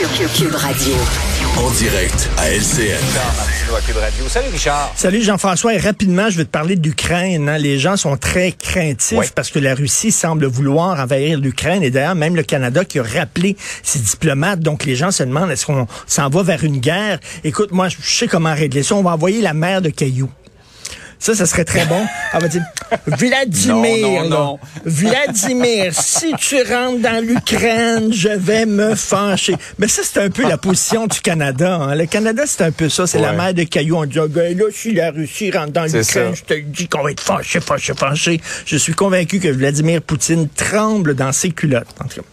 Cube Radio. En direct à LCN. Salut Richard. Salut Jean-François. Et rapidement, je vais te parler d'Ukraine. hein. Les gens sont très craintifs Oui. parce que la Russie semble vouloir envahir l'Ukraine. Et d'ailleurs, même le Canada qui a rappelé ses diplomates. Donc les gens se demandent, est-ce qu'on s'en va vers une guerre? Écoute, moi, je sais comment régler ça. On va envoyer la mer de cailloux. Ça, ça serait très bon. On va dire, Vladimir, Non, non, là, non. Vladimir, si tu rentres dans l'Ukraine, je vais me fâcher. Mais ça, c'est un peu la position du Canada. hein. Le Canada, c'est un peu ça. C'est la mer de cailloux. On dit, Ah, ben là, si la Russie rentre dans l'Ukraine, je te dis qu'on va être fâché, fâché, fâché. Je suis convaincu que Vladimir Poutine tremble dans ses culottes. En tout cas,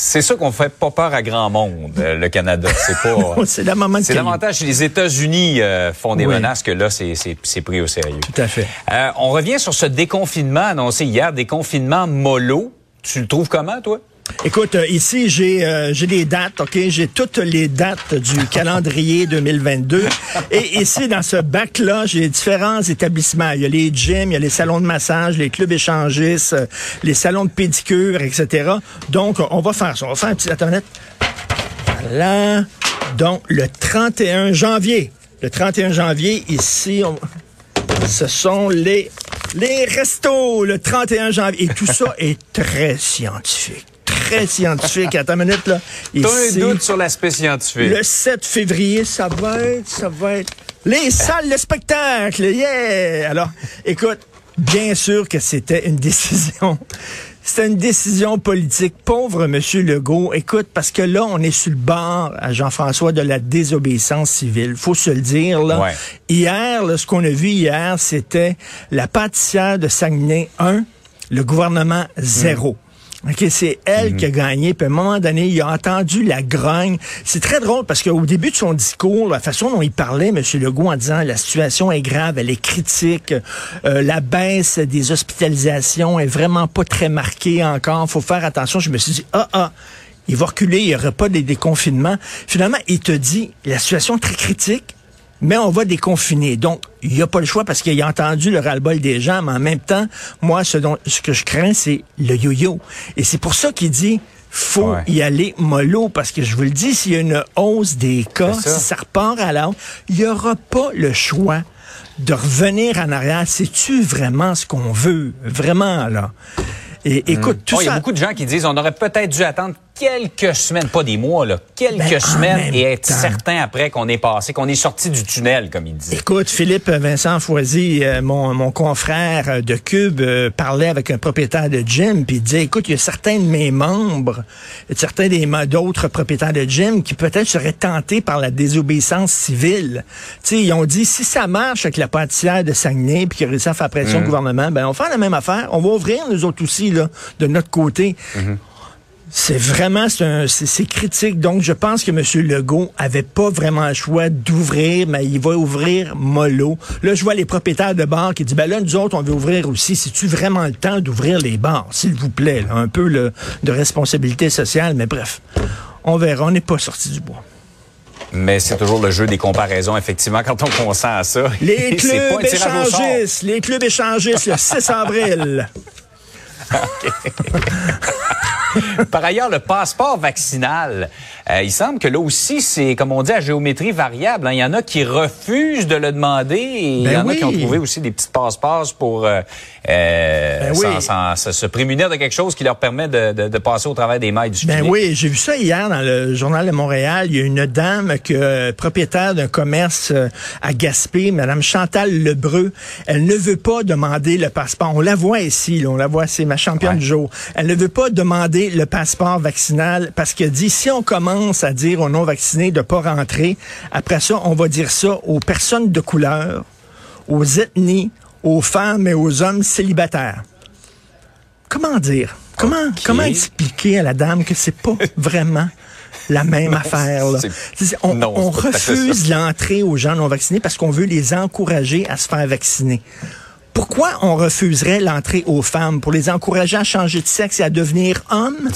C'est ça qu'on fait pas peur à grand monde, euh, le Canada. C'est pas. c'est la maman de C'est cailloux. davantage si les États-Unis euh, font des Oui. menaces que là, c'est- c'est c'est pris au sérieux. Tout à fait. Euh, on revient sur ce déconfinement annoncé hier, déconfinement mollo. Tu le trouves comment, toi? Écoute, euh, ici, j'ai euh, j'ai des dates, OK? J'ai toutes les dates du calendrier 2022. Et ici, dans ce bac-là, j'ai différents établissements. Il y a les gyms, il y a les salons de massage, les clubs échangistes, euh, les salons de pédicure, etc. Donc, on va faire ça. On va faire un petit... Attends. Voilà. Donc, le 31 janvier. Le 31 janvier, ici, on... ce sont les, les restos, le 31 janvier. Et tout ça est très scientifique. Très scientifique. Attends une minute, là. T'as un doute sur l'aspect scientifique. le 7 février, ça va être, ça va être les salles de spectacle. Yeah! Alors, écoute, bien sûr que c'était une décision. C'était une décision politique. Pauvre Monsieur Legault. Écoute, parce que là, on est sur le bord, à Jean-François, de la désobéissance civile. Faut se le dire, là. Ouais. Hier, là, ce qu'on a vu hier, c'était la pâtissière de Saguenay 1, le gouvernement 0. OK, c'est elle qui a gagné. Puis à un moment donné, il a entendu la grogne. C'est très drôle parce qu'au début de son discours, la façon dont il parlait, M. Legault, en disant la situation est grave, elle est critique, euh, la baisse des hospitalisations est vraiment pas très marquée encore. faut faire attention. Je me suis dit, ah, ah, il va reculer, il n'y aura pas des déconfinements. Finalement, il te dit, la situation est très critique, mais on va déconfiner. Donc, il n'y a pas le choix parce qu'il a entendu le ras-le-bol des gens, mais en même temps, moi, ce, dont, ce que je crains, c'est le yo-yo. Et c'est pour ça qu'il dit, faut Ouais. y aller mollo, parce que je vous le dis, s'il y a une hausse des cas, ça. si ça repart à la hausse, il n'y aura pas le choix de revenir en arrière. C'est-tu vraiment ce qu'on veut? Vraiment, là. Et écoute, tout Oh, Il y a ça... beaucoup de gens qui disent on aurait peut-être dû attendre quelques semaines, pas des mois, là, quelques Ben, en semaines et être temps. certain après qu'on est passé, qu'on est sorti du tunnel, comme il disait. Écoute, Philippe Vincent Foisy, euh, mon, mon confrère de Cube, euh, parlait avec un propriétaire de gym, puis il disait, écoute, il y a certains de mes membres, certains des d'autres propriétaires de gym qui peut-être seraient tentés par la désobéissance civile. Sais, ils ont dit, si ça marche avec la pâtissière de Saguenay, puis qu'ils réussissent à faire pression au gouvernement, ben on va faire la même affaire. On va ouvrir, nous autres aussi, là, de notre côté. C'est vraiment, c'est critique. Donc, je pense que M. Legault avait pas vraiment le choix d'ouvrir, mais il va ouvrir mollo. Là, je vois les propriétaires de bars qui disent, ben là, nous autres, on veut ouvrir aussi. C'est-tu vraiment le temps d'ouvrir les bars? S'il vous plaît, là, un peu le- de responsabilité sociale, mais bref. On verra, on n'est pas sorti du bois. Mais c'est toujours le jeu des comparaisons, effectivement, quand on consent à ça. Les clubs échangistes, les clubs échangistes, le 6 avril. Par ailleurs, le passeport vaccinal, euh, il semble que là aussi, c'est, comme on dit, à géométrie variable. hein. Il y en a qui refusent de le demander et il y Ben en a qui ont trouvé aussi des petites passe-passe pour euh, euh, Ben oui. se, prémunir de quelque chose qui leur permet de, de- de passer au travers des mailles du Ben filet. oui, j'ai vu ça hier dans le journal de Montréal. Il y a une dame que propriétaire d'un commerce à Gaspé, Madame Chantal Lebreu. Elle ne veut pas demander le passeport. On la voit ici, là, on la voit, c'est ma championne Ouais. du jour. Elle ne veut pas demander le passeport vaccinal parce qu'elle dit si on commence à dire aux non vaccinés de pas rentrer, après ça, on va dire ça aux personnes de couleur, aux ethnies, aux femmes et aux hommes célibataires. Comment dire? Comment, expliquer à la dame que c'est pas vraiment la même affaire? Là? On, non, refuse l'entrée aux gens non vaccinés parce qu'on veut les encourager à se faire vacciner. Pourquoi on refuserait l'entrée aux femmes? Pour les encourager à changer de sexe et à devenir hommes?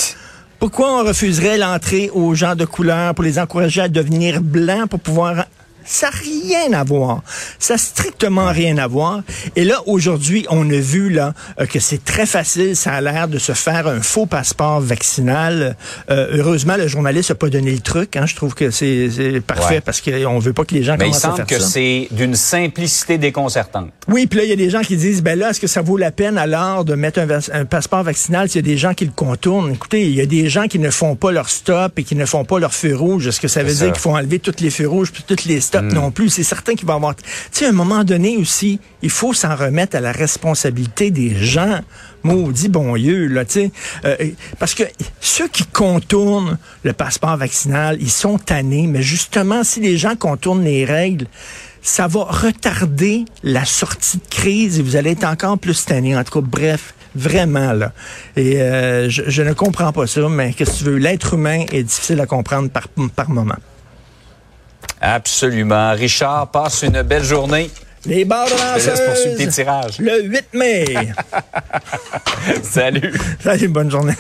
Pourquoi on refuserait l'entrée aux gens de couleur? Pour les encourager à devenir blancs pour pouvoir Ça n'a rien à voir. Ça n'a strictement rien à voir. Et là, aujourd'hui, on a vu là euh, que c'est très facile, ça a l'air de se faire un faux passeport vaccinal. Euh, heureusement, le journaliste n'a pas donné le truc. Hein. Je trouve que c'est parfait parce qu'on veut pas que les gens Mais commencent à il faire semble que c'est d'une simplicité déconcertante. Oui, puis là, il y a des gens qui disent, ben là, est-ce que ça vaut la peine alors de mettre un, un passeport vaccinal s'il y a des gens qui le contournent? Écoutez, il y a des gens qui ne font pas leur stop et qui ne font pas leur feu rouge. Est-ce que ça veut dire qu'il faut enlever tous les feux rouges puis toutes les Hmm. non plus? C'est certain qu'il va y avoir... Tu sais, à un moment donné aussi, il faut s'en remettre à la responsabilité des gens. Maudit bon Dieu, là, tu sais. Euh, parce que ceux qui contournent le passeport vaccinal, ils sont tannés. Mais justement, si les gens contournent les règles, ça va retarder la sortie de crise et vous allez être encore plus tannés. En tout cas, bref, vraiment, là. Et euh, je, je, ne comprends pas ça, mais qu'est-ce que tu veux? L'être humain est difficile à comprendre par, par moment. Absolument. Richard, passe une belle journée. Les barres de lanceuses, tes tirages. Le 8 mai. Salut. Salut, bonne journée.